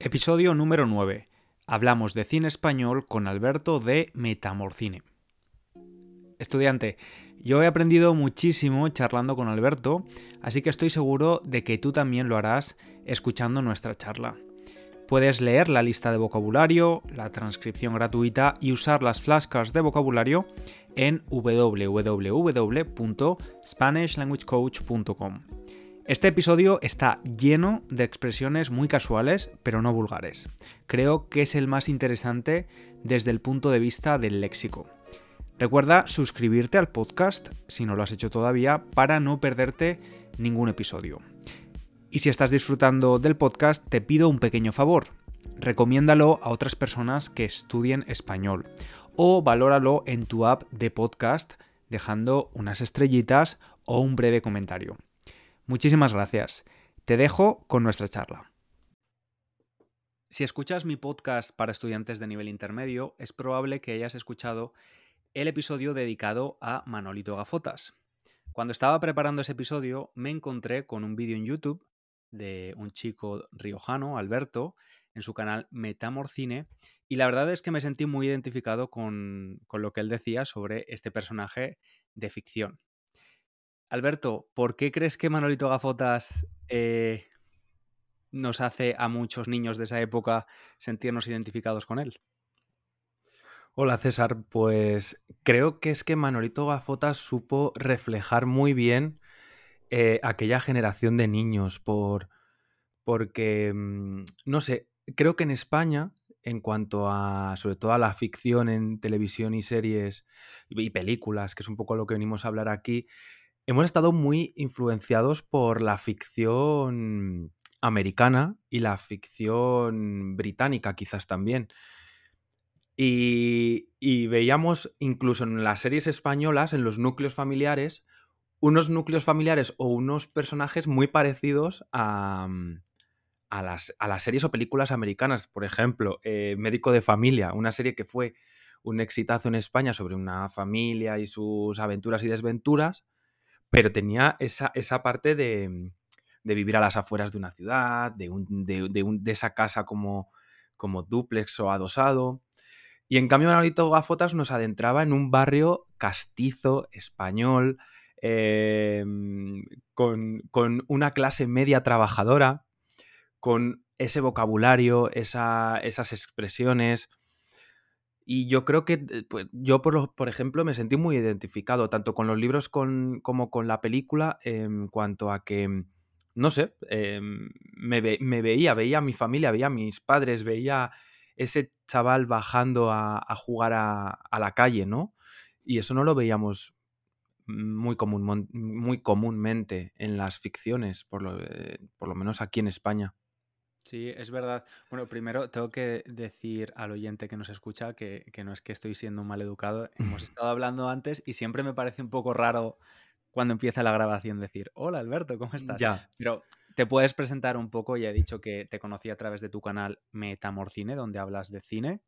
Episodio número 9. Hablamos de cine español con Alberto de Metamorcine. Estudiante, yo he aprendido muchísimo charlando con Alberto, así que estoy seguro de que tú también lo harás escuchando nuestra charla. Puedes leer la lista de vocabulario, la transcripción gratuita y usar las flashcards de vocabulario en www.spanishlanguagecoach.com. Este episodio está lleno de expresiones muy casuales, pero no vulgares. Creo que es el más interesante desde el punto de vista del léxico. Recuerda suscribirte al podcast, si no lo has hecho todavía, para no perderte ningún episodio. Y si estás disfrutando del podcast, te pido un pequeño favor. Recomiéndalo a otras personas que estudien español o valóralo en tu app de podcast dejando unas estrellitas o un breve comentario. Muchísimas gracias. Te dejo con nuestra charla. Si escuchas mi podcast para estudiantes de nivel intermedio, es probable que hayas escuchado el episodio dedicado a Manolito Gafotas. Cuando estaba preparando ese episodio, me encontré con un vídeo en YouTube de un chico riojano, Alberto, en su canal Metamorcine, y la verdad es que me sentí muy identificado con, con lo que él decía sobre este personaje de ficción. Alberto, ¿por qué crees que Manolito Gafotas eh, nos hace a muchos niños de esa época sentirnos identificados con él? Hola César, pues creo que es que Manolito Gafotas supo reflejar muy bien eh, aquella generación de niños, por, porque, mm, no sé, creo que en España, en cuanto a, sobre todo a la ficción en televisión y series y películas, que es un poco lo que venimos a hablar aquí, hemos estado muy influenciados por la ficción americana y la ficción británica quizás también. Y, veíamos incluso en las series españolas, en los núcleos familiares, unos núcleos familiares o unos personajes muy parecidos a, mm, las, series o películas americanas. Por ejemplo, eh, Médico de Familia, una serie que fue un exitazo en España sobre una familia y sus aventuras y desventuras pero tenía esa, esa parte de, de, vivir a las afueras de una ciudad, de, un, de, de, esa casa como, como duplex o adosado. Y en cambio, Manolito Gafotas nos adentraba en un barrio castizo, español, em, con, con, una clase media trabajadora, con ese vocabulario, esa, esas expresiones, y yo creo que, eh, pues, yo, por, por, ejemplo, me sentí muy identificado, tanto con los libros con, como con la película, en cuanto a que, mm, no sé, em, me, veía, veía a mi familia, veía a mis padres, veía ese chaval bajando a, jugar a, la calle, ¿no? Y eso no lo veíamos muy, común, muy comúnmente en las ficciones, por lo, eh, por lo menos aquí en España. Sí, es verdad. Bueno, primero tengo que decir al oyente que nos escucha que, no es que estoy siendo un mal educado. Hemos estado hablando antes y siempre me parece un poco raro cuando empieza la grabación decir, hola Alberto, ¿cómo estás? Ya. Pero te puedes presentar un poco, ya he dicho que te conocí a través de tu canal Metamorcine, donde hablas de cine,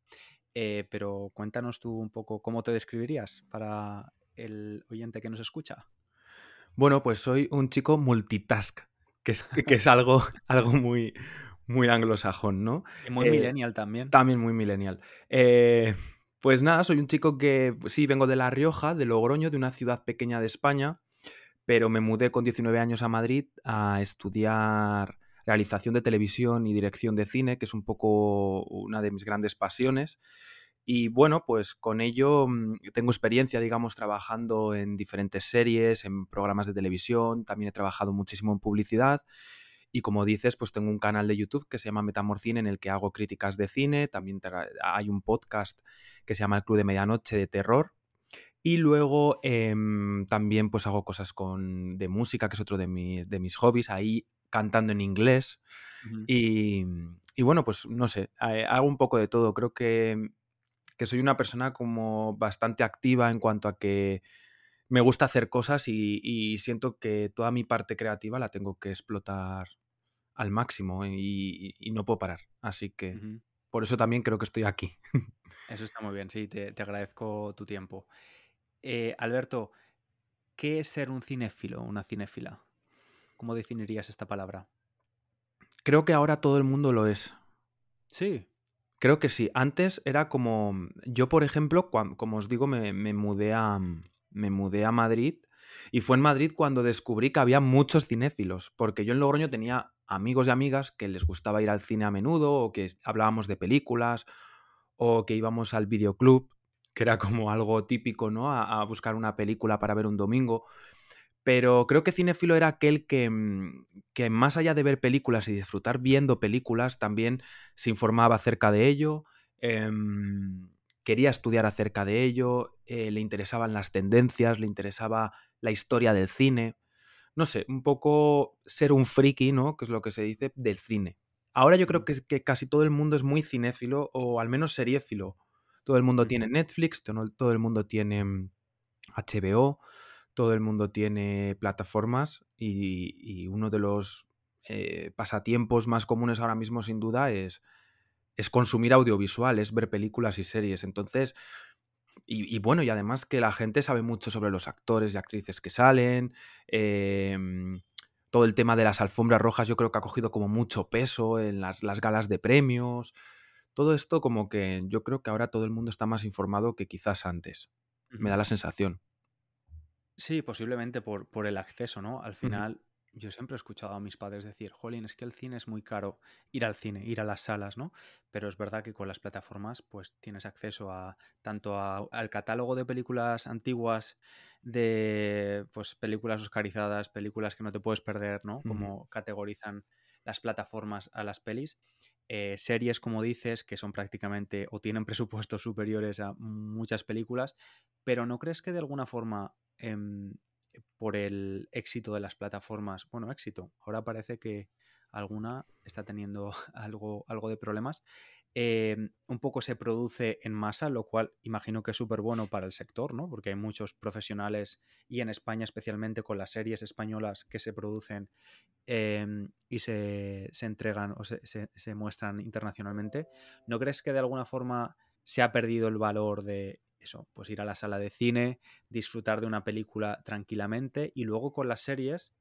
eh, pero cuéntanos tú un poco cómo te describirías para el oyente que nos escucha. Bueno, pues soy un chico multitask, que es, que es algo, algo muy, muy anglosajón, ¿no? Y muy eh, millennial también. También muy millennial. Eh, pues nada, soy un chico que pues sí, vengo de La Rioja, de Logroño, de una ciudad pequeña de España, pero me mudé con 19 años a Madrid a estudiar realización de televisión y dirección de cine, que es un poco una de mis grandes pasiones. Y bueno, pues con ello mm, tengo experiencia, digamos, trabajando en diferentes series, en programas de televisión, también he trabajado muchísimo en publicidad y como dices, pues tengo un canal de YouTube que se llama Metamorcine en el que hago críticas de cine. También hay un podcast que se llama El Club de Medianoche de Terror. Y luego em, también pues hago cosas con, de música, que es otro de mis, de mis hobbies, ahí cantando en inglés. y, y, bueno, pues no sé, eh, hago un poco de todo. Creo que, que soy una persona como bastante activa en cuanto a que me gusta hacer cosas y, siento que toda mi parte creativa la tengo que explotar al máximo y, no puedo parar. Así que por eso también creo que estoy aquí. Eso está muy bien, sí, te, agradezco tu tiempo. Eh, Alberto, ¿qué es ser un cinéfilo, una cinéfila? ¿Cómo definirías esta palabra? Creo que ahora todo el mundo lo es. Sí. Creo que sí. Antes era como. Yo, por ejemplo, como os digo, me, mudé a. Me mudé a Madrid. Y fue en Madrid cuando descubrí que había muchos cinéfilos. Porque yo en Logroño tenía amigos y amigas que les gustaba ir al cine a menudo, o que hablábamos de películas, o que íbamos al videoclub, que era como algo típico, ¿no? A, buscar una película para ver un domingo. Pero creo que cinéfilo era aquel que, mm, que, más allá de ver películas y disfrutar viendo películas, también se informaba acerca de ello, em, quería estudiar acerca de ello, eh, le interesaban las tendencias, le interesaba la historia del cine. No sé, un poco ser un friki, ¿no? Que es lo que se dice del cine. Ahora yo creo que, que casi todo el mundo es muy cinéfilo o al menos seriéfilo. Todo el mundo tiene Netflix, todo el mundo tiene HBO, mm, todo el mundo tiene plataformas y, uno de los eh, pasatiempos más comunes ahora mismo sin duda es, es consumir audiovisual, es ver películas y series. Entonces, y, bueno, y además que la gente sabe mucho sobre los actores y actrices que salen. Em, todo el tema de las alfombras rojas yo creo que ha cogido como mucho peso en las, galas de premios. Todo esto como que yo creo que ahora todo el mundo está más informado que quizás antes. Me da la sensación. Sí, posiblemente por, por el acceso, ¿no? Al final, yo siempre he escuchado a mis padres decir, Jolín, es que el cine es muy caro ir al cine, ir a las salas, ¿no? Pero es verdad que con las plataformas, pues tienes acceso a tanto al catálogo de películas antiguas, de pues películas oscarizadas, películas que no te puedes perder, ¿no? Como categorizan las plataformas a las pelis. Eh, series, como dices, que son prácticamente o tienen presupuestos superiores a muchas películas, pero ¿no crees que de alguna forma Em, por el éxito de las plataformas, bueno, éxito, ahora parece que alguna está teniendo algo, algo de problemas, em, un poco se produce en masa, lo cual imagino que es súper bueno para el sector, ¿no? Porque hay muchos profesionales y en España especialmente con las series españolas que se producen em, y se, entregan o se, se muestran internacionalmente. ¿No crees que de alguna forma se ha perdido el valor de eso, pues ir a la sala de cine, disfrutar de una película tranquilamente y luego con las series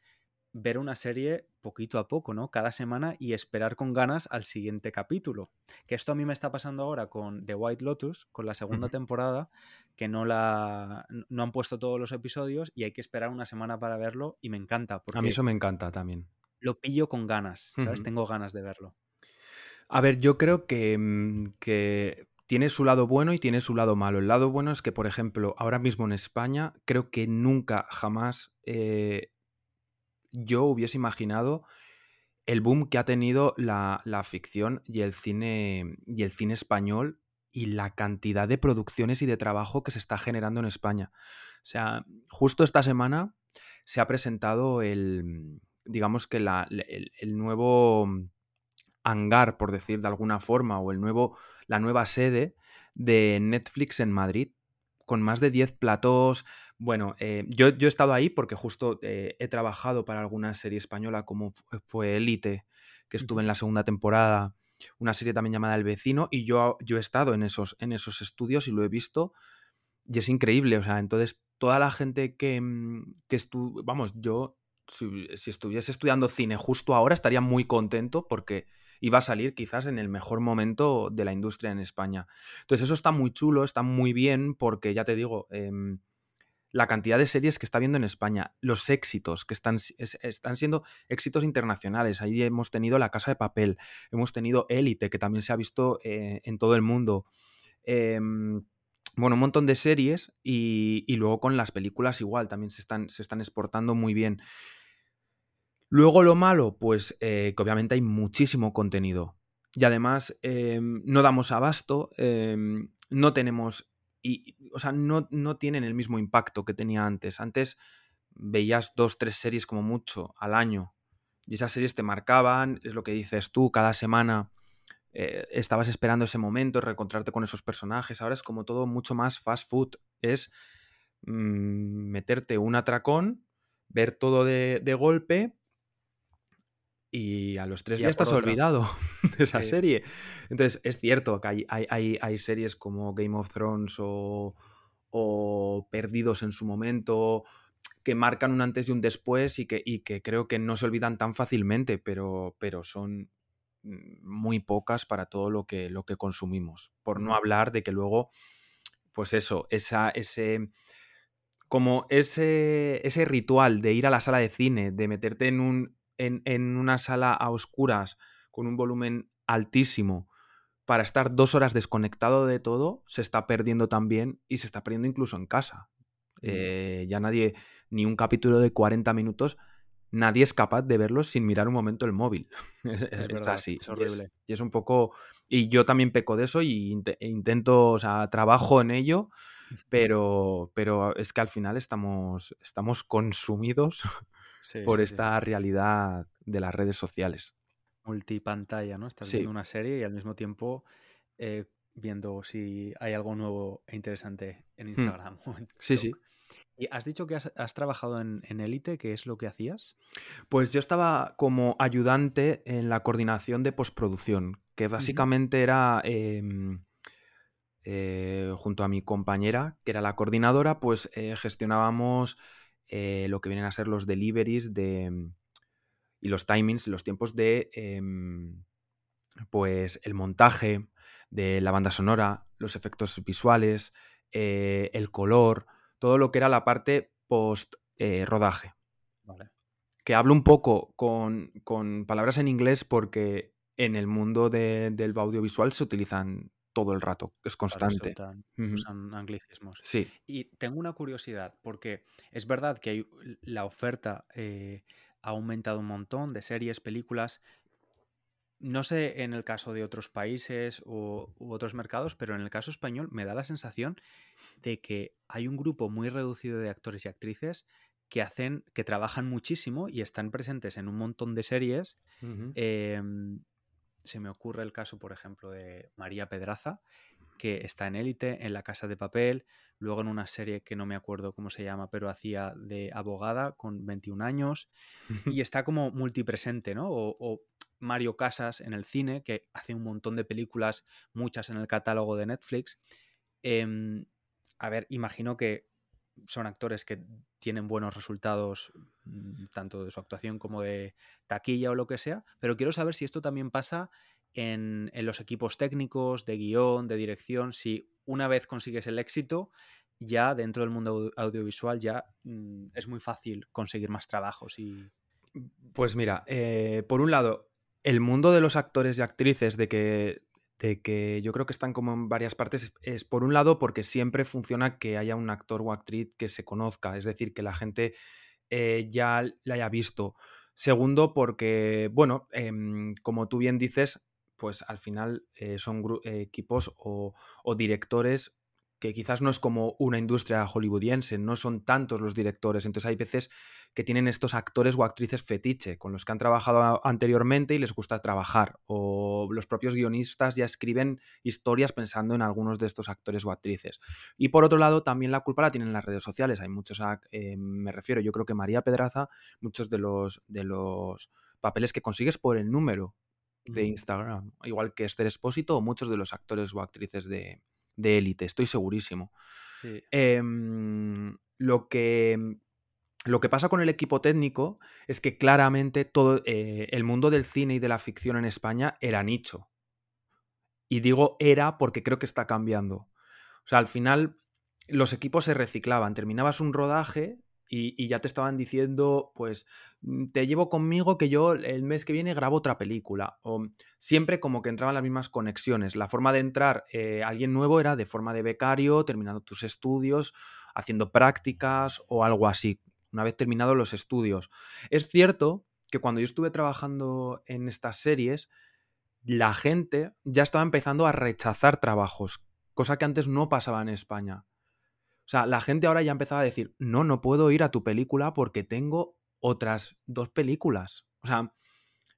ver una serie poquito a poco, ¿no? Cada semana y esperar con ganas al siguiente capítulo. Que esto a mí me está pasando ahora con The White Lotus, con la segunda temporada, que no la no han puesto todos los episodios y hay que esperar una semana para verlo y me encanta. a mí eso me encanta también. Lo pillo con ganas, ¿sabes? Tengo ganas de verlo. A ver, yo creo que, mm, que tiene su lado bueno y tiene su lado malo. El lado bueno es que, por ejemplo, ahora mismo en España, creo que nunca, jamás eh, yo hubiese imaginado el boom que ha tenido la, ficción y el, cine, y el cine español y la cantidad de producciones y de trabajo que se está generando en España. O sea, justo esta semana se ha presentado el, digamos que el nuevo hangar, por decir de alguna forma, o el nuevo, la nueva sede de Netflix en Madrid, con más de 10 platós. Bueno, eh, yo, he estado ahí porque justo eh, he trabajado para alguna serie española como fue Elite, que estuve en la segunda temporada, una serie también llamada El Vecino, y yo, yo he estado en esos, en esos estudios y lo he visto, y es increíble, o sea, entonces toda la gente que, mm, que estuvo, vamos, yo si, si, estuviese estudiando cine justo ahora estaría muy contento porque iba a salir quizás en el mejor momento de la industria en España. Entonces eso está muy chulo, está muy bien porque ya te digo, em, la cantidad de series que está viendo en España, los éxitos que están, están siendo éxitos internacionales. Ahí hemos tenido La Casa de Papel, hemos tenido Élite, que también se ha visto eh, en todo el mundo. Em, bueno, un montón de series y, y, luego con las películas igual, también se están, se están exportando muy bien. Luego lo malo, pues eh, que obviamente hay muchísimo contenido. Y además em, no damos abasto, em, no tenemos, y, o sea, no, no tienen el mismo impacto que tenía antes. Antes veías dos, tres series como mucho al año. Y esas series te marcaban, es lo que dices tú, cada semana eh, estabas esperando ese momento, reencontrarte con esos personajes. Ahora es como todo mucho más fast food. Es mm, meterte un atracón, ver todo de, de golpe y a los tres días estás olvidado de esa serie. Entonces, es cierto que hay, hay, hay, series como Game of Thrones o, o, Perdidos en su momento que marcan un antes y un después y que, y que creo que no se olvidan tan fácilmente, pero, pero son mm, muy pocas para todo lo que, lo que consumimos. Por no hablar de que luego, pues eso, esa, ese, como ese, ese ritual de ir a la sala de cine, de meterte en, un, en, en una sala a oscuras con un volumen altísimo para estar dos horas desconectado de todo, se está perdiendo también y se está perdiendo incluso en casa. Eh, ya nadie, ni un capítulo de 40 minutos, nadie es capaz de verlo sin mirar un momento el móvil. es, verdad, así. Es horrible. Y es, un poco. Y yo también peco de eso y e intento, o sea, trabajo en ello, pero, pero es que al final estamos, estamos consumidos por esta realidad de las redes sociales. Multipantalla, ¿no? Estás viendo una serie y al mismo tiempo eh, viendo si hay algo nuevo e interesante en hmm. Instagram. sí, sí. ¿Y has dicho que has, trabajado en Elite? ¿Qué es lo que hacías? Pues yo estaba como ayudante en la coordinación de postproducción, que básicamente era, em, eh, junto a mi compañera, que era la coordinadora, pues eh, gestionábamos eh, lo que vienen a ser los deliveries de, y los timings, los tiempos de em, pues el montaje de la banda sonora, los efectos visuales, el color, todo lo que era la parte post eh, rodaje. Que hablo un poco con, palabras en inglés porque en el mundo del audiovisual se utilizan todo el rato, es constante. Anglicismos. Sí. Y tengo una curiosidad, porque es verdad que hay, la oferta eh, ha aumentado un montón de series, películas, no sé en el caso de otros países u, otros mercados, pero en el caso español me da la sensación de que hay un grupo muy reducido de actores y actrices que hacen, que trabajan muchísimo y están presentes en un montón de series. Se me ocurre el caso, por ejemplo, de María Pedraza, que está en élite, en La Casa de Papel, luego en una serie que no me acuerdo cómo se llama, pero hacía de abogada con 21 años, y está como multipresente, ¿no? o Mario Casas en el cine, que hace un montón de películas, muchas en el catálogo de Netflix. Em, a ver, imagino que son actores que tienen buenos resultados mm, tanto de su actuación como de taquilla o lo que sea, pero quiero saber si esto también pasa en, los equipos técnicos, de guion, de dirección, si una vez consigues el éxito, ya dentro del mundo audiovisual ya mm, es muy fácil conseguir más trabajos y... Pues mira, eh, por un lado, el mundo de los actores y actrices, de que, de que yo creo que están como en varias partes, es, por un lado porque siempre funciona que haya un actor o actriz que se conozca, es decir, que la gente eh, ya la haya visto. Segundo, porque, bueno, em, como tú bien dices, pues al final eh, son equipos o, o directores que quizás no es como una industria hollywoodiense, no son tantos los directores, entonces hay veces que tienen estos actores o actrices fetiche con los que han trabajado anteriormente y les gusta trabajar, o los propios guionistas ya escriben historias pensando en algunos de estos actores o actrices. Y por otro lado, también la culpa la tienen las redes sociales, hay muchos, eh, me refiero, yo creo que María Pedraza, muchos de los, de los papeles que consigues por el número de Instagram, igual que Esther Espósito o muchos de los actores o actrices de, de élite, estoy segurísimo. Em, lo, que, lo que pasa con el equipo técnico es que claramente todo eh, el mundo del cine y de la ficción en España era nicho. Y digo era porque creo que está cambiando. O sea, al final los equipos se reciclaban. Terminabas un rodaje y, ya te estaban diciendo, pues, mm, te llevo conmigo que yo el mes que viene grabo otra película. O siempre como que entraban las mismas conexiones. La forma de entrar eh, alguien nuevo era de forma de becario, terminando tus estudios, haciendo prácticas o algo así, una vez terminados los estudios. Es cierto que cuando yo estuve trabajando en estas series, la gente ya estaba empezando a rechazar trabajos, cosa que antes no pasaba en España. O sea, la gente ahora ya empezaba a decir, no, no puedo ir a tu película porque tengo otras dos películas. O sea,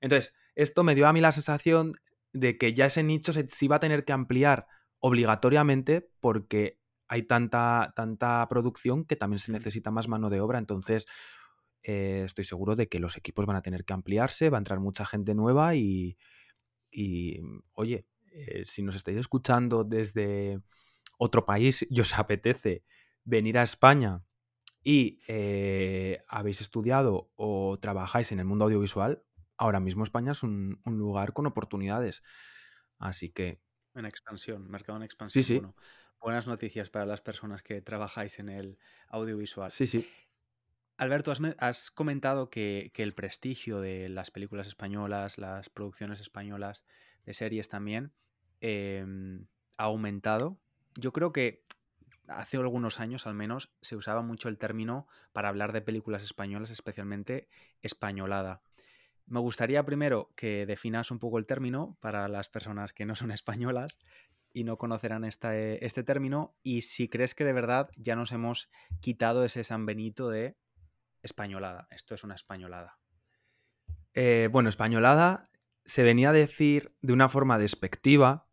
entonces, esto me dio a mí la sensación de que ya ese nicho se, iba a tener que ampliar obligatoriamente porque hay tanta, tanta producción que también se necesita más mano de obra. Entonces, eh, estoy seguro de que los equipos van a tener que ampliarse, va a entrar mucha gente nueva y, y oye, eh, si nos estáis escuchando desde otro país y os apetece venir a España y eh, habéis estudiado o trabajáis en el mundo audiovisual, ahora mismo España es un, lugar con oportunidades. Así que... En expansión, mercado en expansión. Sí, sí. buenas noticias para las personas que trabajáis en el audiovisual. Sí, sí. Alberto, has, comentado que, el prestigio de las películas españolas, las producciones españolas de series también, em, ha aumentado. Yo creo que hace algunos años al menos se usaba mucho el término para hablar de películas españolas, especialmente españolada. Me gustaría primero que definas un poco el término para las personas que no son españolas y no conocerán este, este término y si crees que de verdad ya nos hemos quitado ese San Benito de españolada. Esto es una españolada. Eh, bueno, españolada se venía a decir de una forma despectiva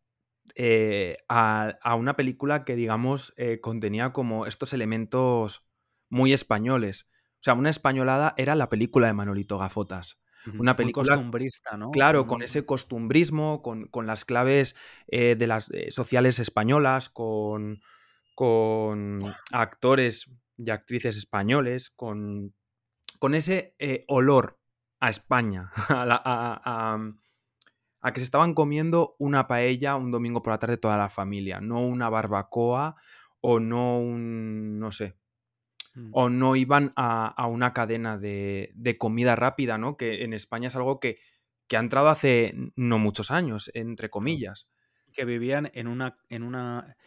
eh, a, una película que, digamos, eh, contenía como estos elementos muy españoles. O sea, una españolada era la película de Manolito Gafotas. Una película. costumbrista, ¿no? Claro, con ese costumbrismo, con, las claves de las sociales españolas, con, con actores y actrices españoles, con con ese eh, olor a España, a, que se estaban comiendo una paella un domingo por la tarde toda la familia, no una barbacoa o no un, no sé, mm. o no iban a, una cadena de, de, comida rápida, ¿no? Que en España es algo que, que ha entrado hace no muchos años, entre comillas. Que vivían en una, en una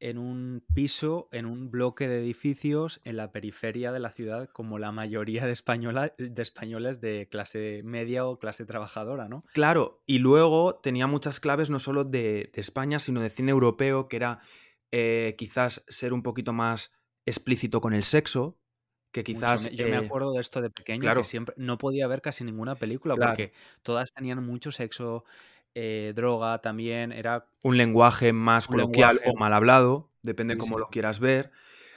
en un piso, en un bloque de edificios en la periferia de la ciudad, como la mayoría de, de españoles de clase media o clase trabajadora, ¿no? Claro, y luego tenía muchas claves no solo de, España, sino de cine europeo, que era eh, quizás ser un poquito más explícito con el sexo, que quizás... Yo me eh, acuerdo de esto de pequeño, claro. que siempre no podía ver casi ninguna película porque todas tenían mucho sexo, eh, droga también, era... Un lenguaje más coloquial o mal hablado, depende cómo lo quieras ver.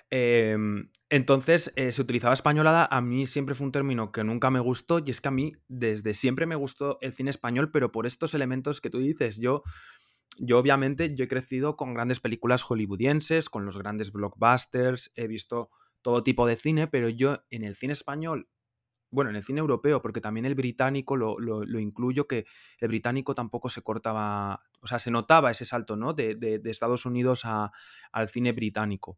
Em, entonces, eh, se utilizaba españolada, a mí siempre fue un término que nunca me gustó y es que a mí desde siempre me gustó el cine español, pero por estos elementos que tú dices, yo... Yo obviamente yo he crecido con grandes películas hollywoodienses, con los grandes blockbusters, he visto todo tipo de cine, pero yo en el cine español bueno, en el cine europeo, porque también el británico lo, incluyo, que el británico tampoco se cortaba, o sea, se notaba ese salto, ¿no? De, Estados Unidos al cine británico.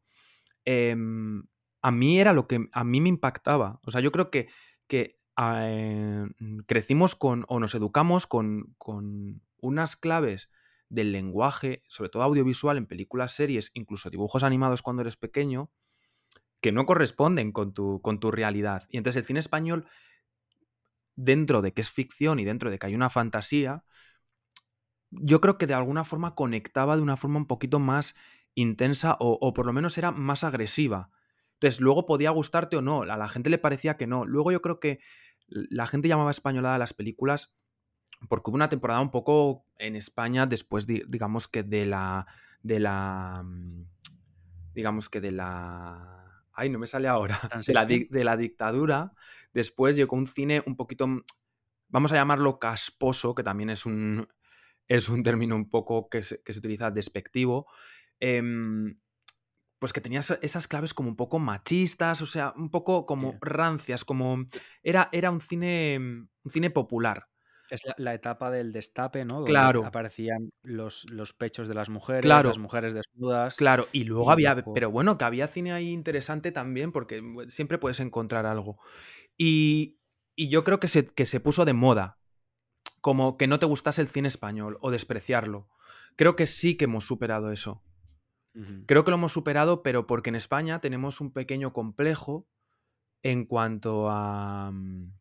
Em, a mí era lo que a mí me impactaba. O sea, yo creo que, que eh, crecimos con, o nos educamos con, con unas claves del lenguaje, sobre todo audiovisual, en películas, series, incluso dibujos animados cuando eres pequeño, que no corresponden con tu, con tu realidad. Y entonces el cine español, dentro de que es ficción y dentro de que hay una fantasía, yo creo que de alguna forma conectaba de una forma un poquito más intensa o, por lo menos era más agresiva. Entonces, luego podía gustarte o no, a la gente le parecía que no. Luego yo creo que la gente llamaba españolada a las películas porque hubo una temporada un poco en España después, digamos que de la. de la. Mm, digamos que de la ay, no me sale ahora, de la, de la, dictadura, después llegó un cine un poquito, mm, vamos a llamarlo casposo, que también es un, es un término un poco que se, utiliza despectivo, em, pues que tenía esas claves como un poco machistas, o sea, un poco como rancias, como era, era un cine, un cine popular. Es la, etapa del destape, ¿no? Donde claro. aparecían los, los pechos de las mujeres, las mujeres desnudas. Claro, y luego había, pero bueno, que había cine ahí interesante también, porque siempre puedes encontrar algo. Y, yo creo que se, que se puso de moda, como que no te gustase el cine español o despreciarlo. Creo que sí que hemos superado eso. Creo que lo hemos superado, pero porque en España tenemos un pequeño complejo en cuanto a mm,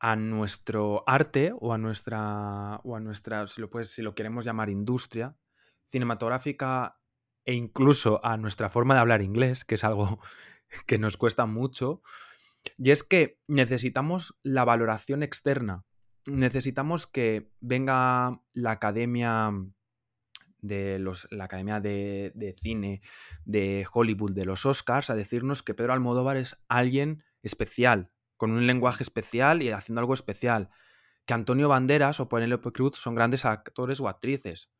a nuestro arte o a nuestra, o a si, lo si lo queremos llamar industria cinematográfica e incluso a nuestra forma de hablar inglés, que es algo que nos cuesta mucho, y es que necesitamos la valoración externa. Necesitamos que venga la academia de los, la Academia de, de, Cine de Hollywood, de los Oscars, a decirnos que Pedro Almodóvar es alguien especial, con un lenguaje especial y haciendo algo especial. Que Antonio Banderas o Penélope Cruz son grandes actores o actrices.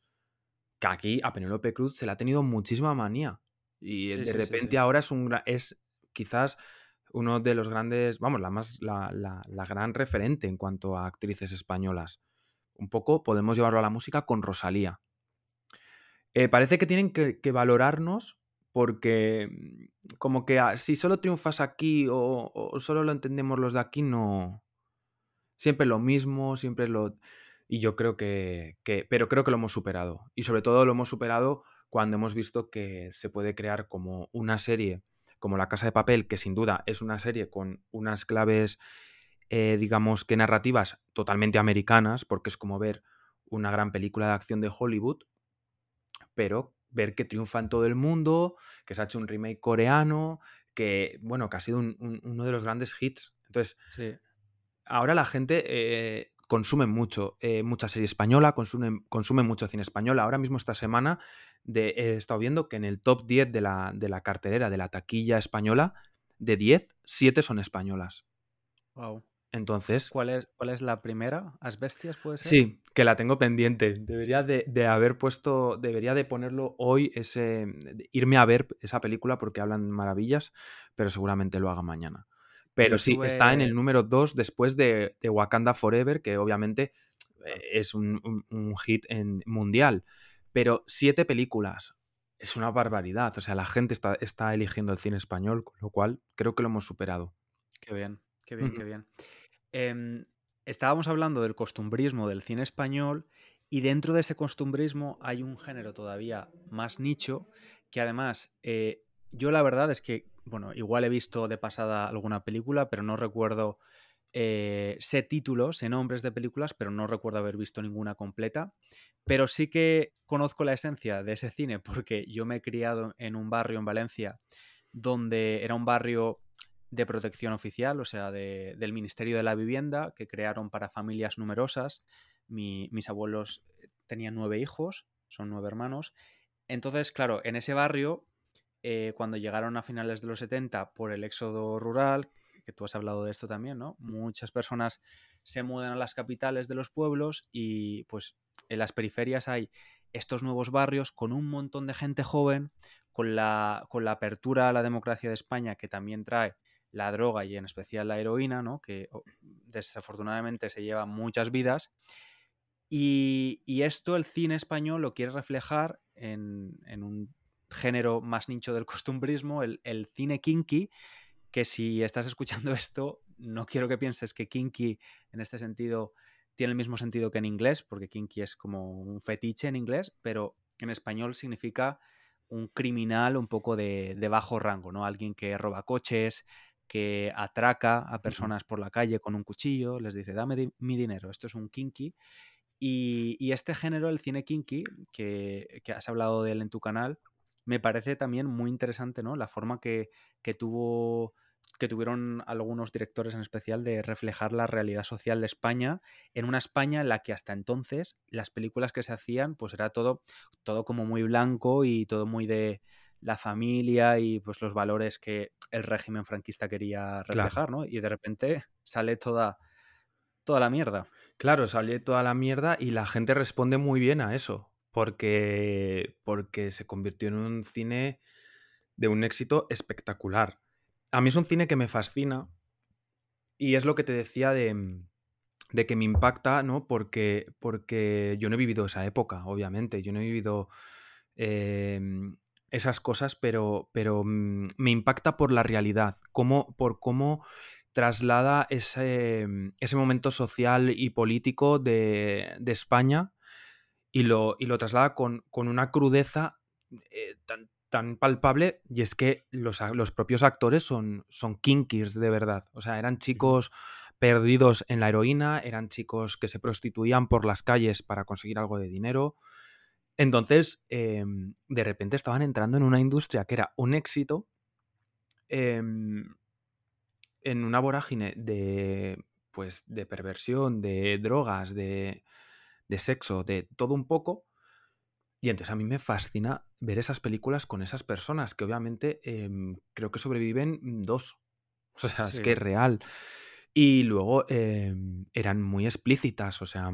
Que aquí a Penélope Cruz se le ha tenido muchísima manía. Y de repente ahora es un es quizás uno de los grandes, vamos, la, más, la, la, gran referente en cuanto a actrices españolas. Un poco podemos llevarlo a la música con Rosalía. Eh, parece que tienen que, valorarnos porque mm, como que ah, si solo triunfas aquí o, solo lo entendemos los de aquí, no... Siempre lo mismo, siempre lo... Y yo creo que, que, Pero creo que lo hemos superado. Y sobre todo lo hemos superado cuando hemos visto que se puede crear como una serie como La Casa de Papel, que sin duda es una serie con unas claves, eh, digamos que narrativas totalmente americanas, porque es como ver una gran película de acción de Hollywood, pero ver que triunfa en todo el mundo, que se ha hecho un remake coreano, que, bueno, que ha sido uno de los grandes hits. Entonces, ahora la gente eh, consume mucho, eh, mucha serie española, consume, consume mucho cine español. Ahora mismo esta semana de, he estado viendo que en el top 10 de la, de la cartelera, de la taquilla española, de 10, 7 son españolas. Wow. Entonces. ¿Cuál es, ¿Cuál es la primera? ¿Asbestias puede ser? Sí, que la tengo pendiente. Debería de, de, haber puesto. Debería de ponerlo hoy, ese. irme a ver esa película porque hablan maravillas, pero seguramente lo haga mañana. Pero sí, está en el número 2 después de, de, Wakanda Forever, que obviamente eh, es un, un, un hit en, mundial. Pero siete películas. Es una barbaridad. O sea, la gente está, está eligiendo el cine español, con lo cual creo que lo hemos superado. Qué bien, qué bien, qué bien. Eh, estábamos hablando del costumbrismo del cine español y dentro de ese costumbrismo hay un género todavía más nicho que además eh, yo la verdad es que, bueno, igual he visto de pasada alguna película, pero no recuerdo, eh, sé títulos, sé nombres de películas, pero no recuerdo haber visto ninguna completa. Pero sí que conozco la esencia de ese cine porque yo me he criado en un barrio en Valencia donde era un barrio de protección oficial, o sea, del Ministerio de la Vivienda, que crearon para familias numerosas. mis abuelos tenían nueve hijos, son nueve hermanos. Entonces, claro, en ese barrio, eh, cuando llegaron a finales de los 70 por el éxodo rural, que tú has hablado de esto también, ¿no? Muchas personas se mudan a las capitales de los pueblos y pues en las periferias hay estos nuevos barrios con un montón de gente joven, con la, con la apertura a la democracia de España que también trae la droga y en especial la heroína, ¿no? que desafortunadamente se lleva muchas vidas. Y, esto el cine español lo quiere reflejar en, un género más nicho del costumbrismo, el, el, cine kinky, que si estás escuchando esto, no quiero que pienses que kinky en este sentido tiene el mismo sentido que en inglés, porque kinky es como un fetiche en inglés, pero en español significa un criminal un poco de, de bajo rango, ¿no? Alguien que roba coches, que atraca a personas por la calle con un cuchillo, les dice, dame mi dinero, esto es un kinky. Y, este género, el cine kinky, que, has hablado de él en tu canal, me parece también muy interesante, ¿no? La forma que, que, tuvo que tuvieron algunos directores en especial de reflejar la realidad social de España en una España en la que hasta entonces las películas que se hacían pues era todo todo como muy blanco y todo muy de la familia y pues los valores que el régimen franquista quería reflejar, ¿no? Y de repente sale toda, toda la mierda. Claro, sale toda la mierda y la gente responde muy bien a eso, porque, porque se convirtió en un cine de un éxito espectacular. A mí es un cine que me fascina y es lo que te decía de, de que me impacta, ¿no? Porque, porque yo no he vivido esa época, obviamente, yo no he vivido... Em, esas cosas, pero, pero mm, me impacta por la realidad, cómo, por cómo traslada ese, mm, ese momento social y político de, de España y lo, y lo traslada con, con una crudeza eh, tan, tan, palpable y es que los, los propios actores son, son kinkies de verdad, o sea, eran chicos perdidos en la heroína, eran chicos que se prostituían por las calles para conseguir algo de dinero, entonces, em, de repente estaban entrando en una industria que era un éxito em, en una vorágine de, pues, de perversión, de drogas, de, de sexo, de todo un poco. Y entonces a mí me fascina ver esas películas con esas personas, que obviamente em, creo que sobreviven dos. O sea, es que es real. Y luego eran muy explícitas, o sea,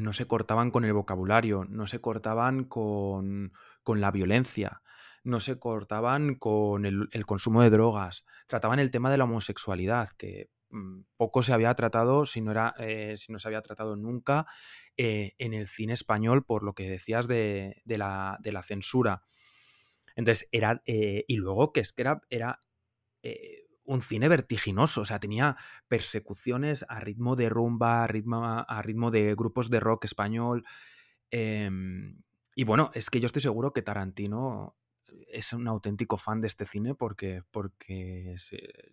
no se cortaban con el vocabulario, no se cortaban con, con la violencia. no se cortaban con el, consumo de drogas, trataban el tema de la homosexualidad, que mm, poco se había tratado, si no, era, eh, si no se había tratado nunca eh, en el cine español, por lo que decías de, la, censura. Entonces, era. Eh, y luego que es que era. era un cine vertiginoso, o sea, tenía persecuciones a ritmo de rumba, a ritmo, a ritmo de grupos de rock español. Em, y bueno, es que yo estoy seguro que Tarantino es un auténtico fan de este cine porque, porque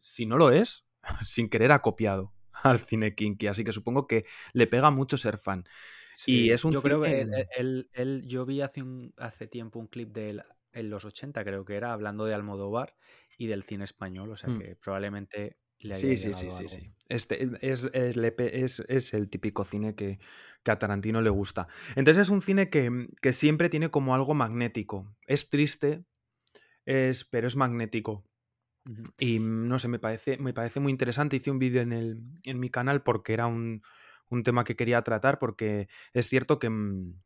si, no lo es, sin querer ha copiado al cine kinky, así que supongo que le pega mucho ser fan. y es un yo creo que él, yo vi hace, un, hace tiempo un clip de él en los 80, creo que era, hablando de Almodóvar y del cine español, o sea mm. que probablemente le haya sí, sí, sí, sí, sí. Este es, es, es, el típico cine que, que, a Tarantino le gusta. Entonces es un cine que, que siempre tiene como algo magnético. Es triste, es, pero es magnético. Y mm, no sé, me parece, me parece muy interesante. Hice un vídeo en, el, en mi canal porque era un, un, tema que quería tratar, porque es cierto que, mm,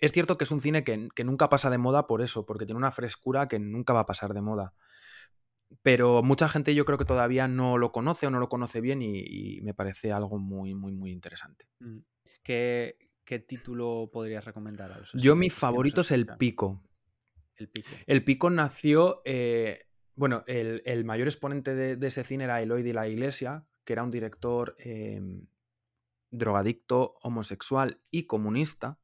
es cierto que es un cine que, que, nunca pasa de moda por eso, porque tiene una frescura que nunca va a pasar de moda. Pero mucha gente yo creo que todavía no lo conoce o no lo conoce bien y, me parece algo muy, muy, muy interesante. Mm. ¿Qué, ¿Qué, título podrías recomendar a los Yo mi favorito es El Pico. El Pico. El Pico nació, eh, bueno, el, mayor exponente de, ese cine era Eloy de la Iglesia, que era un director em, drogadicto, homosexual y comunista.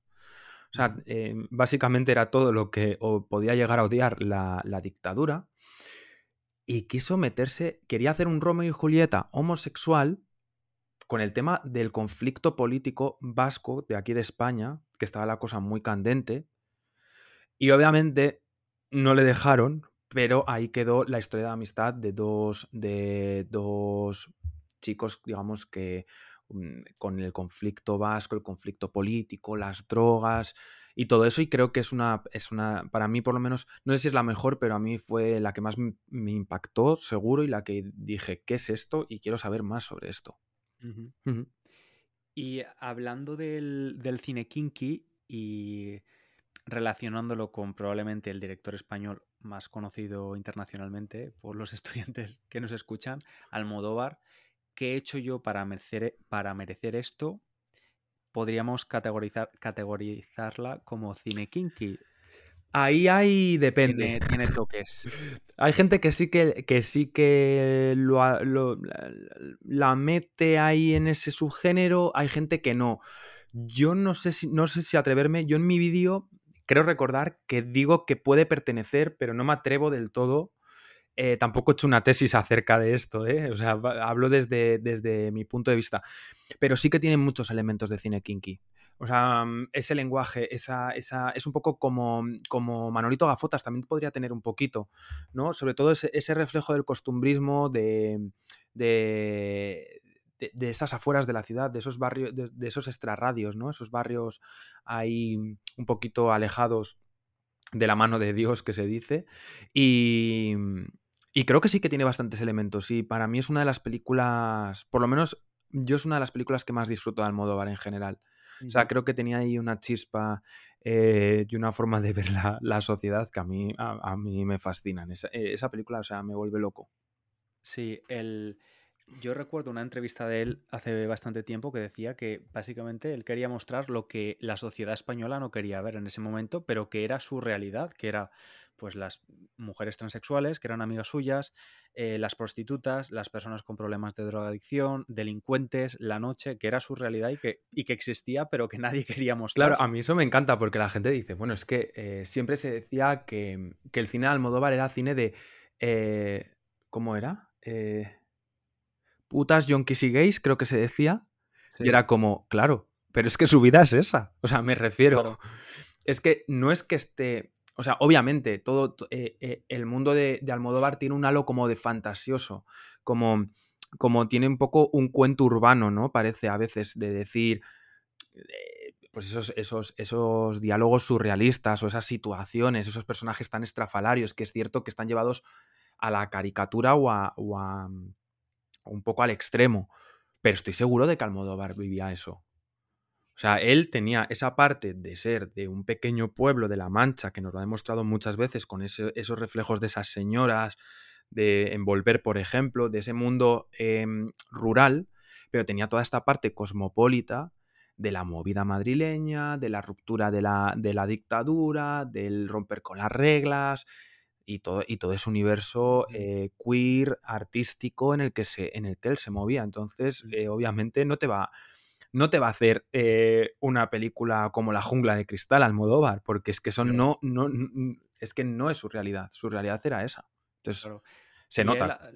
O sea, em, básicamente era todo lo que podía llegar a odiar la, dictadura. Y quiso meterse, quería hacer un Romeo y Julieta homosexual con el tema del conflicto político vasco de aquí de España, que estaba la cosa muy candente, y obviamente no le dejaron, pero ahí quedó la historia de amistad de dos, de dos chicos, digamos, que mm, con el conflicto vasco, el conflicto político, las drogas y todo eso. Y creo que es una, es una, para mí por lo menos, no sé si es la mejor, pero a mí fue la que más me impactó, seguro, y la que dije, ¿qué es esto? Y quiero saber más sobre esto. Y hablando del, del cine kinky y relacionándolo con probablemente el director español más conocido internacionalmente por los estudiantes que nos escuchan, Almodóvar. ¿Qué he hecho yo para merecer, para merecer esto? Podríamos categorizar, categorizarla como cine kinky. Ahí hay, depende. Tiene, toques. Hay gente que sí que, que sí que lo, la mete ahí en ese subgénero, hay gente que no. Yo no sé si, no sé si atreverme. Yo en mi vídeo creo recordar que digo que puede pertenecer, pero no me atrevo del todo. Eh, tampoco he hecho una tesis acerca de esto, ¿eh? o sea, hablo desde, desde mi punto de vista. Pero sí que tiene muchos elementos de cine kinky. O sea, mm, ese lenguaje, esa, esa, es un poco como, como Manolito Gafotas, también podría tener un poquito, ¿no? Sobre todo ese, reflejo del costumbrismo, de, de, de, esas afueras de la ciudad, de esos barrios, de, esos extrarradios, ¿no? Esos barrios ahí un poquito alejados de la mano de Dios que se dice. Y, y creo que sí que tiene bastantes elementos. Y para mí es una de las películas, por lo menos yo es una de las películas que más disfruto de Almodóvar en general. O sea, creo que tenía ahí una chispa eh, y una forma de ver la, sociedad que a mí, a, mí me fascinan. Esa, esa, película, o sea, me vuelve loco. Sí, el, yo recuerdo una entrevista de él hace bastante tiempo que decía que básicamente él quería mostrar lo que la sociedad española no quería ver en ese momento, pero que era su realidad, que era pues las mujeres transexuales, que eran amigas suyas, eh, las prostitutas, las personas con problemas de drogadicción, delincuentes, la noche, que era su realidad y que, y que existía, pero que nadie quería mostrar. Claro, a mí eso me encanta porque la gente dice, bueno, es que eh, siempre se decía que, el cine de Almodóvar era cine de... Eh, ¿Cómo era? Putas, yonkis y gays, creo que se decía. Y era como, claro, pero es que su vida es esa. O sea, me refiero. Es que no es que esté. O sea, obviamente, todo eh, eh, el mundo de, Almodóvar tiene un halo como de fantasioso. Como, como tiene un poco un cuento urbano, ¿no? Parece a veces de decir. Eh, pues esos, esos, esos diálogos surrealistas o esas situaciones, esos personajes tan estrafalarios que es cierto que están llevados a la caricatura o a, un poco al extremo. Pero estoy seguro de que Almodóvar vivía eso. O sea, él tenía esa parte de ser de un pequeño pueblo de La Mancha, que nos lo ha demostrado muchas veces con esos reflejos de esas señoras, de envolver, por ejemplo, de ese mundo em, rural, pero tenía toda esta parte cosmopolita de la movida madrileña, de la ruptura de la, de la dictadura, del romper con las reglas y todo, y todo ese universo eh, queer, artístico en el, que se, en el que él se movía. Entonces, eh, obviamente, no te va no te va a hacer eh, una película como La jungla de cristal Almodóvar, porque es que eso no, no, es que no es su realidad, su realidad era esa. Entonces, se nota.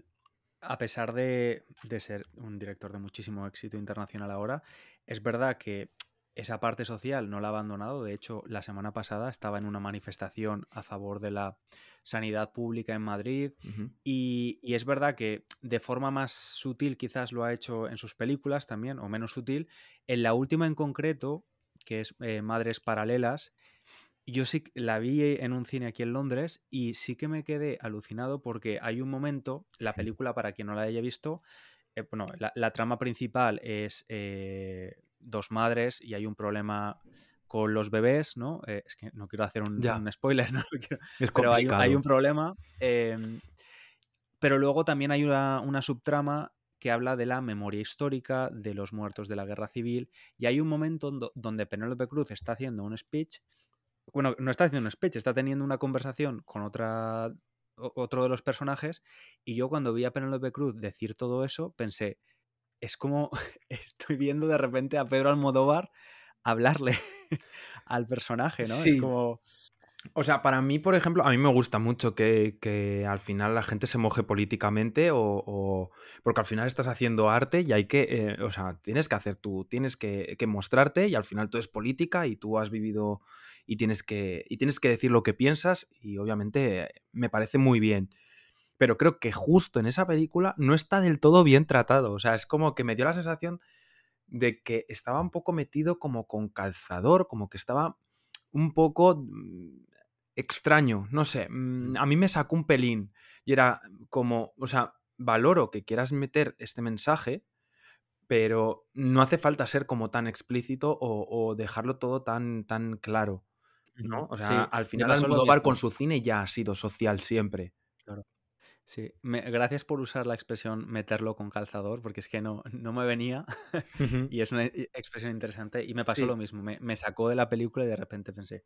a pesar de, de, ser un director de muchísimo éxito internacional ahora, es verdad que esa parte social no la ha abandonado. De hecho, la semana pasada estaba en una manifestación a favor de la sanidad pública en Madrid. y, es verdad que de forma más sutil quizás lo ha hecho en sus películas también, o menos sutil. En la última en concreto, que es eh, Madres Paralelas, yo sí la vi en un cine aquí en Londres y sí que me quedé alucinado porque hay un momento, la película para quien no la haya visto, eh, bueno, la, trama principal es eh, dos madres y hay un problema con los bebés, ¿no? Eh, es que no quiero hacer un, spoiler, ¿no? pero hay, un problema. Em, pero luego también hay una, subtrama que habla de la memoria histórica de los muertos de la guerra civil y hay un momento donde Penélope Cruz está haciendo un speech, bueno, no está haciendo un speech, está teniendo una conversación con otra otro de los personajes y yo cuando vi a Penélope Cruz decir todo eso pensé, es como estoy viendo de repente a Pedro Almodóvar hablarle al personaje, ¿no? Es como... O sea, para mí, por ejemplo, a mí me gusta mucho que, al final la gente se moje políticamente o, porque al final estás haciendo arte y hay que, eh, o sea, tienes que hacer tú, tienes que, que, mostrarte y al final todo es política y tú has vivido y tienes que, y tienes que decir lo que piensas y obviamente me parece muy bien pero creo que justo en esa película no está del todo bien tratado. O sea, es como que me dio la sensación de que estaba un poco metido como con calzador, como que estaba un poco mm, extraño, no sé, mm, a mí me sacó un pelín y era como, o sea, valoro que quieras meter este mensaje, pero no hace falta ser como tan explícito o, dejarlo todo tan, tan claro, ¿no? O sea, al final Almodóvar con su cine ya ha sido social siempre. Claro. Sí, gracias por usar la expresión meterlo con calzador, porque es que no, no me venía y es una e, expresión interesante y me pasó lo mismo, me, sacó de la película y de repente pensé,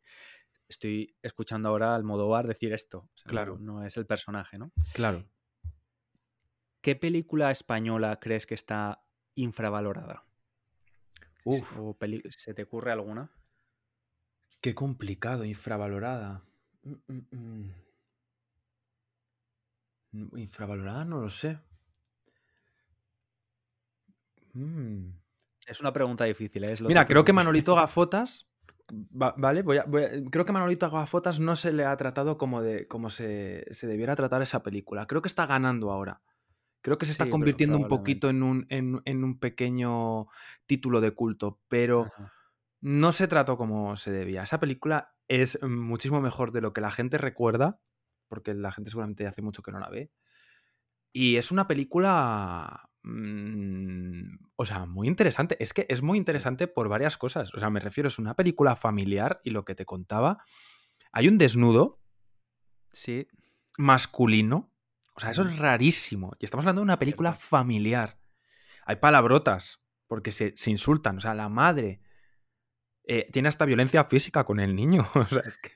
estoy escuchando ahora al Almodóvar decir esto, claro. No, es el personaje, ¿no? Claro. ¿Qué película española crees que está infravalorada? ¿Se te ocurre alguna? Qué complicado, infravalorada. Mm, mm, mm. Infravalorada no lo sé. Mm. Es una pregunta difícil. ¿eh? Mira, creo que Manolito Gafotas. vale, voy a, creo que Manolito Gafotas no se le ha tratado como, de, como se, debiera tratar esa película. Creo que está ganando ahora. Creo que se está convirtiendo un poquito en un, en, un, pequeño título de culto, pero no se trató como se debía. Esa película es muchísimo mejor de lo que la gente recuerda porque la gente seguramente hace mucho que no la ve. Y es una película, mm, o sea, muy interesante. Es que es muy interesante por varias cosas. O sea, me refiero, es una película familiar y lo que te contaba, hay un desnudo. Sí. Masculino. O sea, eso es rarísimo. Y estamos hablando de una película familiar. Hay palabrotas, porque se, insultan. O sea, la madre eh, tiene hasta violencia física con el niño. o sea, es que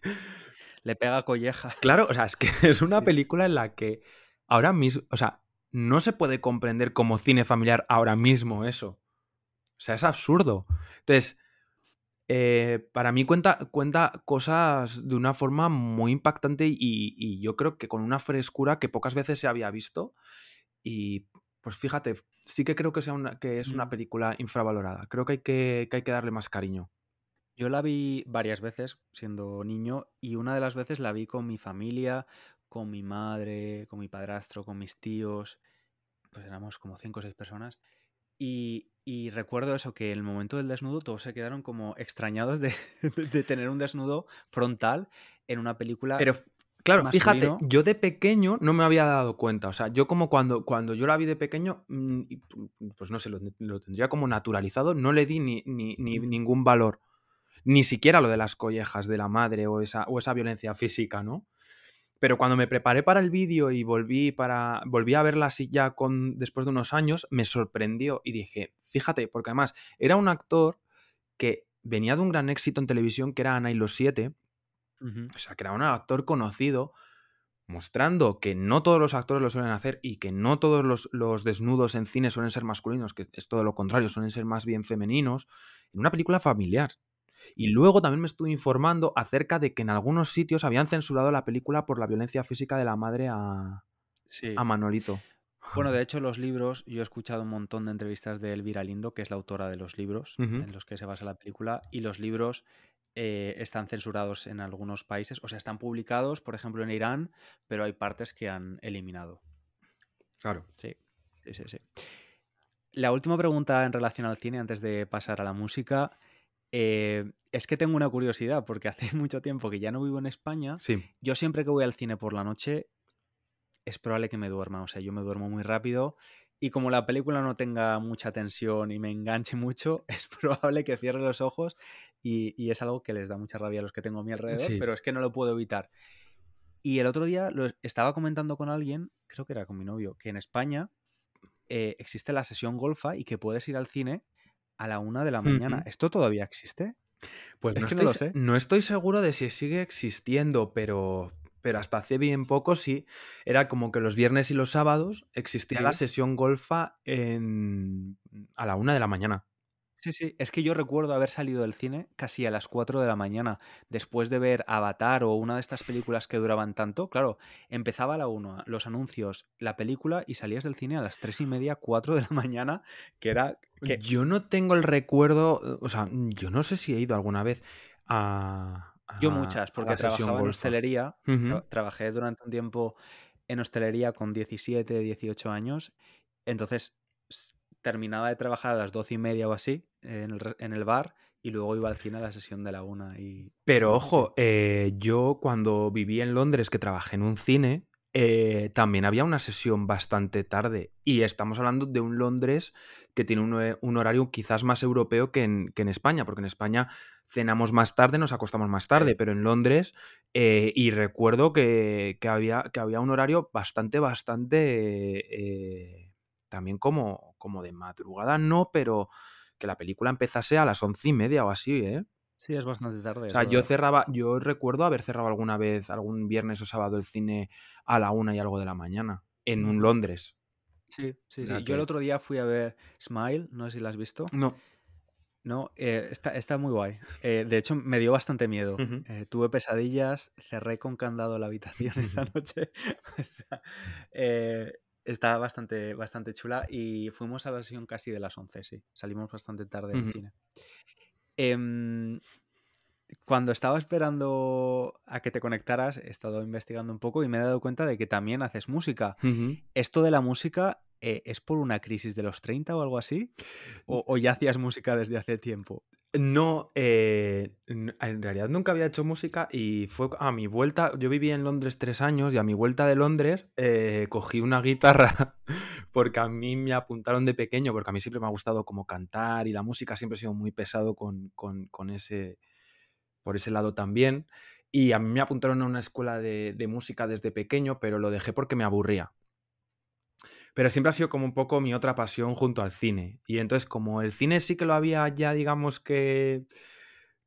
le pega colleja. Claro, o sea, es que es una película en la que ahora mismo, o sea, no se puede comprender como cine familiar ahora mismo eso. O sea, es absurdo. Entonces, eh, para mí cuenta, cuenta cosas de una forma muy impactante y, yo creo que con una frescura que pocas veces se había visto. Y pues fíjate, sí que creo que, sea una, que es una mm. película infravalorada. Creo que hay que, que hay que darle más cariño. Yo la vi varias veces siendo niño y una de las veces la vi con mi familia, con mi madre, con mi padrastro, con mis tíos, pues éramos como cinco o seis personas. Y, recuerdo eso, que en el momento del desnudo todos se quedaron como extrañados de, tener un desnudo frontal en una película Pero Claro, fíjate, masculino. yo de pequeño no me había dado cuenta. O sea, yo como cuando, cuando yo la vi de pequeño, mm, y, pues no sé, lo, lo tendría como naturalizado, no le di ni, ni- ni ningún valor. Ni siquiera lo de las collejas de la madre o esa, o esa violencia física, ¿no? Pero cuando me preparé para el vídeo y volví, para, volví a verla así ya con, después de unos años, me sorprendió y dije, fíjate, porque además era un actor que venía de un gran éxito en televisión que era Ana y los Siete, o sea, que era un actor conocido, mostrando que no todos los actores lo suelen hacer y que no todos los, los desnudos en cine suelen ser masculinos, que es todo lo contrario, suelen ser más bien femeninos, en una película familiar. Y luego también me estuve informando acerca de que en algunos sitios habían censurado la película por la violencia física de la madre a, Sí. a Manolito. Bueno, de hecho, los libros, yo he escuchado un montón de entrevistas de Elvira Lindo, que es la autora de los libros en los que se basa la película, y los libros eh, están censurados en algunos países, o sea, están publicados, por ejemplo, en Irán, pero hay partes que han eliminado. Claro. Sí, sí, sí, sí. La última pregunta en relación al cine, antes de pasar a la música, eh, es que tengo una curiosidad, porque hace mucho tiempo que ya no vivo en España. Sí. Yo siempre que voy al cine por la noche es probable que me duerma, o sea, yo me duermo muy rápido y como la película no tenga mucha tensión y me enganche mucho, es probable que cierre los ojos y, y es algo que les da mucha rabia a los que tengo a mi alrededor, Sí. pero es que no lo puedo evitar. Y el otro día lo estaba comentando con alguien, creo que era con mi novio, que en España eh, existe la sesión golfa y que puedes ir al cine a la una de la mañana. ¿Esto todavía existe? Pues Es no estoy, lo sé. no estoy seguro de si sigue existiendo, pero, pero hasta hace bien poco sí. Era como que los viernes y los sábados existía la sesión golfa en, a la una de la mañana. Sí, sí, es que yo recuerdo haber salido del cine casi a las 4 de la mañana, después de ver Avatar o una de estas películas que duraban tanto. Claro, empezaba a la 1, los anuncios, la película y salías del cine a las 3 y media, 4 de la mañana, que era... Que, Yo no tengo el recuerdo, eh, o sea, yo no sé si he ido alguna vez a, yo muchas, porque trabajaba en hostelería, tra- trabajé durante un tiempo en hostelería con 17, 18 años, entonces terminaba de trabajar a las 12 y media o así en el, re- en el bar y luego iba al cine a la sesión de la una y... Pero ojo, eh, yo cuando viví en Londres, que trabajé en un cine, eh, también había una sesión bastante tarde. Y estamos hablando de un Londres que tiene un, un horario quizás más europeo que en, que en España, porque en España cenamos más tarde, nos acostamos más tarde, pero en Londres, eh, y recuerdo que, que había, que había un horario bastante, bastante... también como, como de madrugada, no, pero que la película empezase a las once y media o así, ¿eh? Sí, es bastante tarde, O sea, yo cerraba, yo recuerdo haber cerrado alguna vez, algún viernes o sábado el cine a la una y algo de la mañana, en un Ujú. Londres. Sí, sí, sí. Yo el otro día fui a ver Smile, no sé si la has visto. No. No, eh, está, está muy guay. Eh, de hecho, me dio bastante miedo. Eh, tuve pesadillas, cerré con candado la habitación esa noche. O sea, está bastante, bastante chula y fuimos a la sesión casi de las 11, sí. Salimos bastante tarde del Ujú. cine. Em, cuando estaba esperando a que te conectaras, he estado investigando un poco y me he dado cuenta de que también haces música. ¿Esto de la música eh, es por una crisis de los 30 o algo así? ¿O, o ya hacías música desde hace tiempo? No, eh, en realidad nunca había hecho música y fue a mi vuelta, yo viví en Londres tres años y a mi vuelta de Londres eh, cogí una guitarra porque a mí me apuntaron de pequeño, porque a mí siempre me ha gustado como cantar y la música siempre he sido muy pesado con, con- ese, por ese lado también. Y a mí me apuntaron a una escuela de música desde pequeño, pero lo dejé porque me aburría. Pero siempre ha sido como un poco mi otra pasión junto al cine. Y entonces, como el cine sí que lo había ya, digamos que,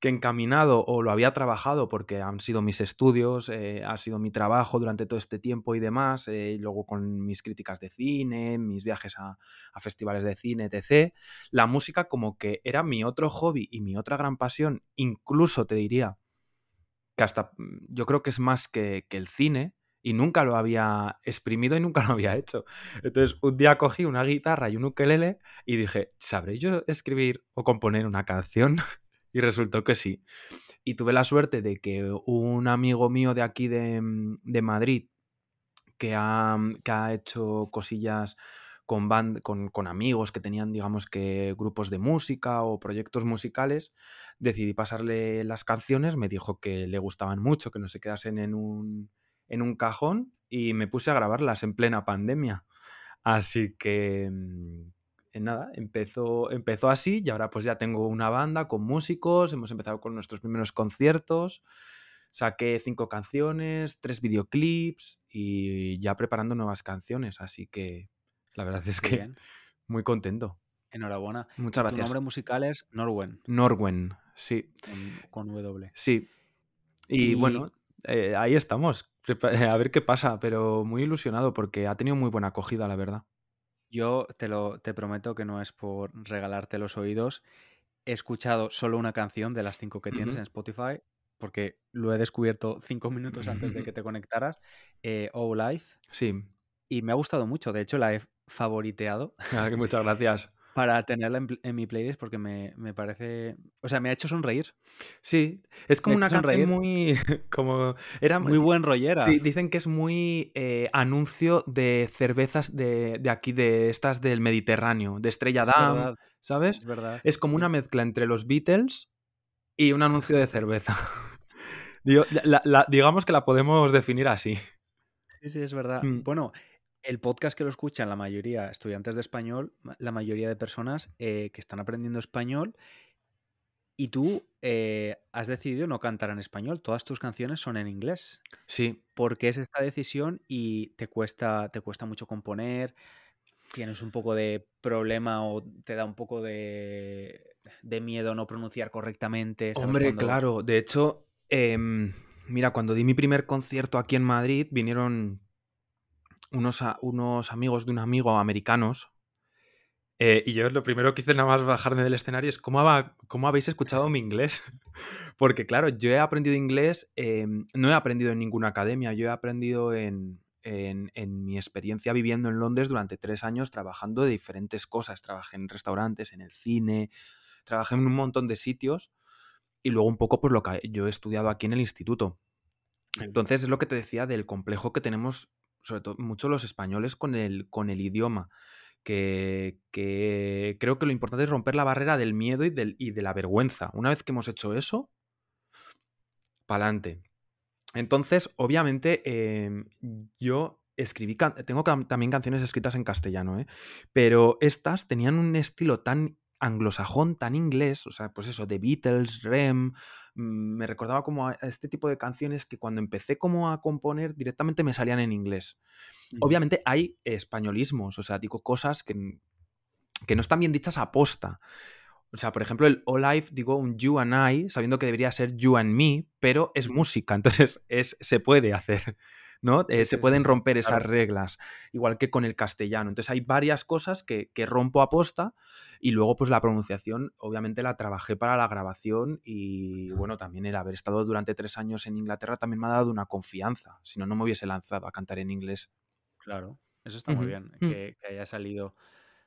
que encaminado o lo había trabajado porque han sido mis estudios, eh, ha sido mi trabajo durante todo este tiempo y demás, eh, y luego con mis críticas de cine, mis viajes a, a festivales de cine, etc., la música como que era mi otro hobby y mi otra gran pasión, incluso te diría que hasta mm, yo creo que es más que, que el cine y nunca lo había exprimido y nunca lo había hecho. Entonces un día cogí una guitarra y un ukelele y dije, ¿sabré yo escribir o componer una canción? Y resultó que sí. Y tuve la suerte de que un amigo mío de aquí de, mm, de Madrid que ha, que ha hecho cosillas con, band, con, con, amigos que tenían, digamos que, grupos de música o proyectos musicales, decidí pasarle las canciones, me dijo que le gustaban mucho, que no se quedasen en un, en un cajón y me puse a grabarlas en plena pandemia. Así que mm, nada, empezó, empezó así y ahora pues ya tengo una banda con músicos, hemos empezado con nuestros primeros conciertos, saqué cinco canciones, tres videoclips y ya preparando nuevas canciones, así que la verdad es que muy contento. Enhorabuena. Muchas gracias. Tu nombre musical es Norwen. Norwen, sí. Con, W. Sí. Y, bueno, eh, ahí estamos. A ver qué pasa, pero muy ilusionado porque ha tenido muy buena acogida, la verdad. Yo te lo te prometo que no es por regalarte los oídos. He escuchado solo una canción de las cinco que tienes en Spotify, porque lo he descubierto cinco minutos antes de que te conectaras. Eh, oh Life. Sí. Y me ha gustado mucho. De hecho, la he favoriteado. Ah, muchas gracias para tenerla en, mi playlist porque me, parece. O sea, me ha hecho sonreír. Sí, es como una canción muy. como. Era muy buen rollera. Sí, dicen que es muy eh, anuncio de cervezas de, aquí, de estas del Mediterráneo, de Estrella Damm, ¿sabes? Es verdad. Es como una mezcla entre los Beatles y un anuncio de cerveza. digamos que la podemos definir así. Sí, sí, es verdad. Mm. Bueno, el podcast que lo escuchan la mayoría estudiantes de español, la mayoría de personas eh, que están aprendiendo español, y tú eh, has decidido no cantar en español, todas tus canciones son en inglés. Sí. ¿Por qué es esta decisión y te cuesta, te cuesta mucho componer? ¿Tienes un poco de problema o te da un poco de, miedo no pronunciar correctamente? Hombre, claro. De hecho, em, mira, cuando di mi primer concierto aquí en Madrid, vinieron unos, unos amigos de un amigo americanos. Eh, y yo lo primero que hice nada más bajarme del escenario es cómo, cómo habéis escuchado mi inglés. Porque claro, yo he aprendido inglés, em, no he aprendido en ninguna academia, yo he aprendido en, en, mi experiencia viviendo en Londres durante tres años trabajando de diferentes cosas. Trabajé en restaurantes, en el cine, trabajé en un montón de sitios y luego un poco por lo que yo he estudiado aquí en el instituto. Entonces es lo que te decía del complejo que tenemos sobre todo mucho los españoles con el, con el idioma. Que, creo que lo importante es romper la barrera del miedo y, del, y de la vergüenza. Una vez que hemos hecho eso, pa'lante. Entonces, obviamente, em, yo escribí, tengo también canciones escritas en castellano, ¿eh? pero estas tenían un estilo tan anglosajón, tan inglés, o sea, pues eso, The Beatles, Rem, Mm, me recordaba como a este tipo de canciones que cuando empecé como a componer directamente me salían en inglés. Obviamente hay españolismos, o sea, digo cosas que, que no están bien dichas a posta. O sea, por ejemplo, el All Life, digo un You and I, sabiendo que debería ser You and Me, pero es música, entonces es, se puede hacer. ¿No? Eh, se pueden romper esas reglas, igual que con el castellano. Entonces hay varias cosas que, que rompo a posta y luego pues la pronunciación obviamente la trabajé para la grabación y bueno, también el haber estado durante tres años en Inglaterra también me ha dado una confianza, si no, no me hubiese lanzado a cantar en inglés. Claro, eso está muy bien, mm. que, que haya salido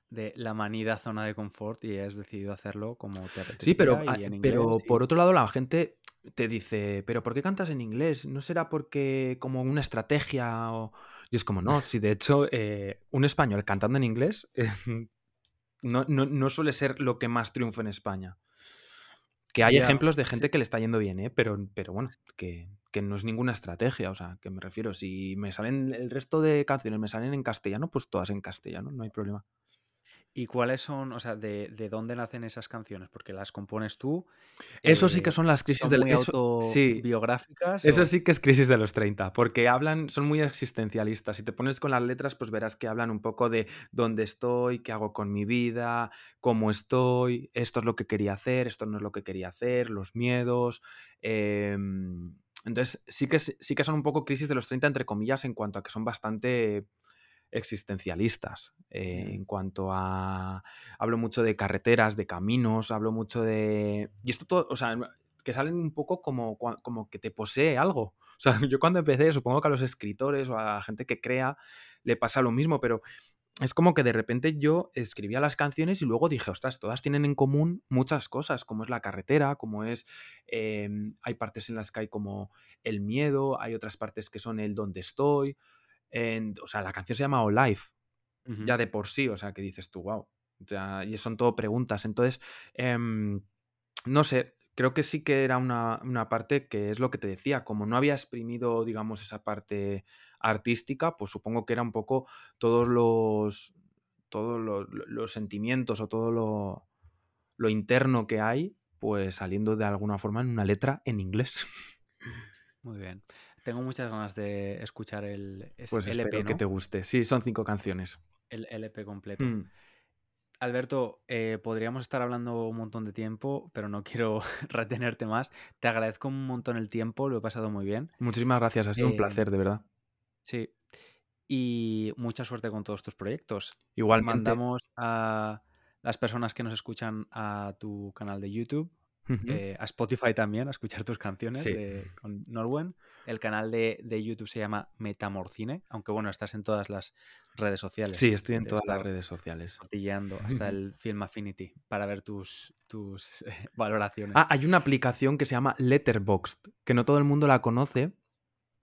de la manida zona de confort y has decidido hacerlo como te apetecía Sí, pero, pero por otro lado la gente te dice, pero ¿por qué cantas en inglés? ¿No será porque como una estrategia? O... Y es como, no, si de hecho eh, un español cantando en inglés no, no, suele ser lo que más triunfa en España. Que hay ejemplos de gente que le está yendo bien, ¿eh? pero, pero bueno, que, que, no es ninguna estrategia. O sea, que me refiero, si me salen el resto de canciones, me salen en castellano, pues todas en castellano, no hay problema. ¿Y cuáles son, o sea, de, de, dónde nacen esas canciones? Porque las compones tú. Eso sí que eh, son las crisis de los sí, biográficas. Eso sí que es crisis de los 30, porque hablan, son muy existencialistas. Si te pones con las letras, pues verás que hablan un poco de dónde estoy, qué hago con mi vida, cómo estoy, esto es lo que quería hacer, esto no es lo que quería hacer, los miedos. Em, entonces, sí que, sí que son un poco crisis de los 30, entre comillas, en cuanto a que son bastante existencialistas. Eh, en cuanto a. Hablo mucho de carreteras, de caminos, hablo mucho de. Y esto todo, o sea, que salen un poco como, como que te posee algo. O sea, yo cuando empecé, supongo que a los escritores o a la gente que crea le pasa lo mismo, pero es como que de repente yo escribía las canciones y luego dije, ostras, todas tienen en común muchas cosas, como es la carretera, como es, em, hay partes en las que hay como el miedo, hay otras partes que son el dónde estoy, o sea, la canción se llama All Life, ya de por sí, o sea, que dices tú, wow. Ya, y son todo preguntas. Entonces, em, no sé, creo que sí que era una, una, parte que es lo que te decía, como no había exprimido, digamos, esa parte artística, pues supongo que era un poco todos los, todos los, los sentimientos o todo lo, lo interno que hay, pues saliendo de alguna forma en una letra en inglés. Muy bien. Tengo muchas ganas de escuchar el pues LP, espero que te guste. Sí, son cinco canciones. El LP completo. Mm. Alberto, eh, podríamos estar hablando un montón de tiempo, pero no quiero retenerte más. Te agradezco un montón el tiempo, lo he pasado muy bien. Muchísimas gracias, ha sido un placer, em, de verdad. Sí. Y mucha suerte con todos tus proyectos. Igualmente. Mandamos a las personas que nos escuchan a tu canal de YouTube, eh, a Spotify también, a escuchar tus canciones con Norwen. El canal de, YouTube se llama Metamorcine, aunque bueno, estás en todas las redes sociales. Sí, estoy en todas las redes sociales. Cotilleando hasta el Film Affinity para ver tus, tus valoraciones. Ah, hay una aplicación que se llama Letterboxd, que no todo el mundo la conoce,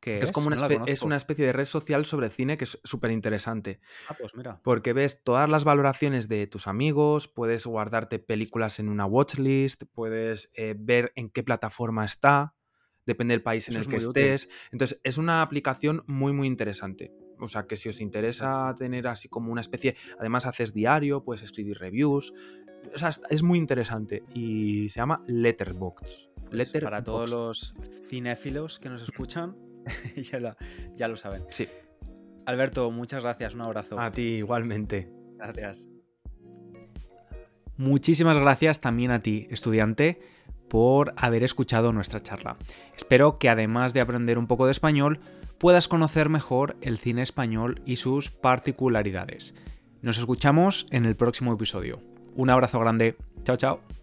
es? como una, es una especie de red social sobre cine que es súper interesante. Ah, pues mira. Porque ves todas las valoraciones de tus amigos, puedes guardarte películas en una watchlist, puedes eh, ver en qué plataforma está, depende del país en el que estés. Entonces, es una aplicación muy, muy interesante. O sea, que si os interesa tener así como una especie, además haces diario, puedes escribir reviews. O sea, es muy interesante y se llama Letterboxd. Pues para todos los cinéfilos que nos escuchan, ya, lo, ya lo saben. Sí. Alberto, muchas gracias, un abrazo. A ti igualmente. Gracias. Muchísimas gracias también a ti, estudiante, por haber escuchado nuestra charla. Espero que además de aprender un poco de español, puedas conocer mejor el cine español y sus particularidades. Nos escuchamos en el próximo episodio. Un abrazo grande. Chao, chao.